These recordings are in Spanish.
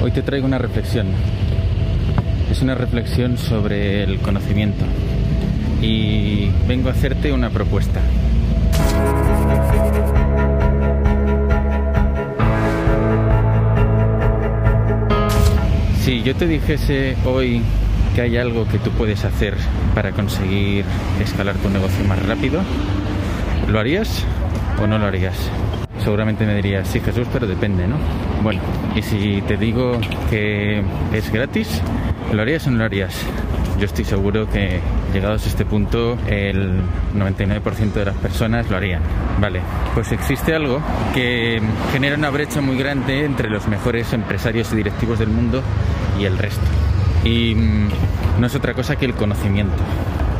Hoy te traigo una reflexión. Es una reflexión sobre el conocimiento. Y vengo a hacerte una propuesta. Si yo te dijese hoy que hay algo que tú puedes hacer para conseguir escalar tu negocio más rápido, ¿lo harías o no lo harías? Seguramente me dirías, sí Jesús, pero depende, ¿no? Bueno, y si te digo que es gratis, ¿lo harías o no lo harías? Yo estoy seguro que llegados a este punto el 99% de las personas lo harían. Vale, pues existe algo que genera una brecha muy grande entre los mejores empresarios y directivos del mundo y el resto. Y mm, no es otra cosa que el conocimiento.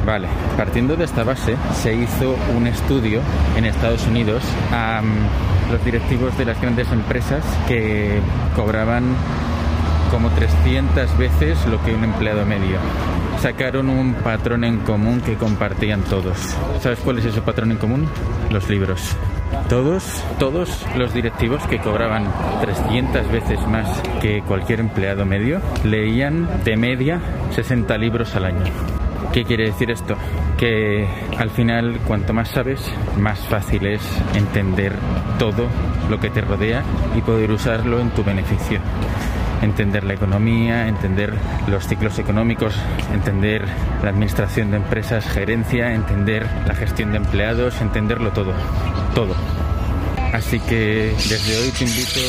Vale, partiendo de esta base, se hizo un estudio en Estados Unidos a los directivos de las grandes empresas que cobraban como 300 veces lo que un empleado medio. Sacaron un patrón en común que compartían todos. ¿Sabes cuál es ese patrón en común? Los libros. Todos, todos los directivos que cobraban 300 veces más que cualquier empleado medio leían de media 60 libros al año. ¿Qué quiere decir esto? Que al final cuanto más sabes, más fácil es entender todo lo que te rodea y poder usarlo en tu beneficio entender la economía, entender los ciclos económicos, entender la administración de empresas, gerencia, entender la gestión de empleados, entenderlo todo, todo. Así que desde hoy te invito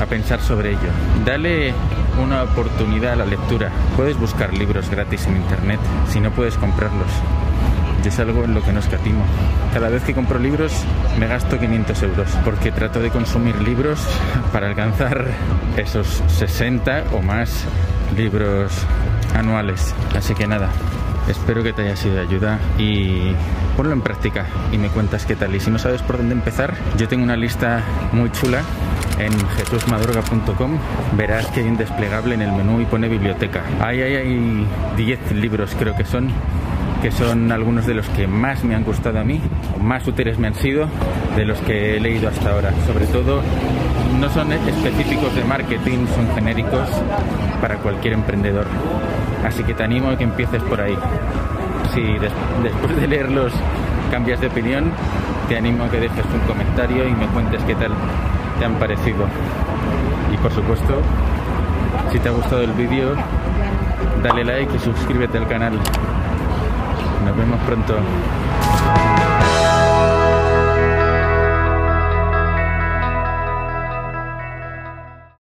a pensar sobre ello. Dale una oportunidad a la lectura. Puedes buscar libros gratis en internet si no puedes comprarlos es algo en lo que no escatimo. Cada vez que compro libros me gasto 500 euros porque trato de consumir libros para alcanzar esos 60 o más libros anuales. Así que nada, espero que te haya sido de ayuda y ponlo en práctica y me cuentas qué tal. Y si no sabes por dónde empezar, yo tengo una lista muy chula en jesusmadroga.com verás que hay un desplegable en el menú y pone biblioteca. Ahí hay 10 libros creo que son que son algunos de los que más me han gustado a mí, más útiles me han sido de los que he leído hasta ahora. Sobre todo, no son específicos de marketing, son genéricos para cualquier emprendedor. Así que te animo a que empieces por ahí. Si después de leerlos cambias de opinión, te animo a que dejes un comentario y me cuentes qué tal te han parecido. Y por supuesto, si te ha gustado el vídeo, dale like y suscríbete al canal. Nos vemos pronto.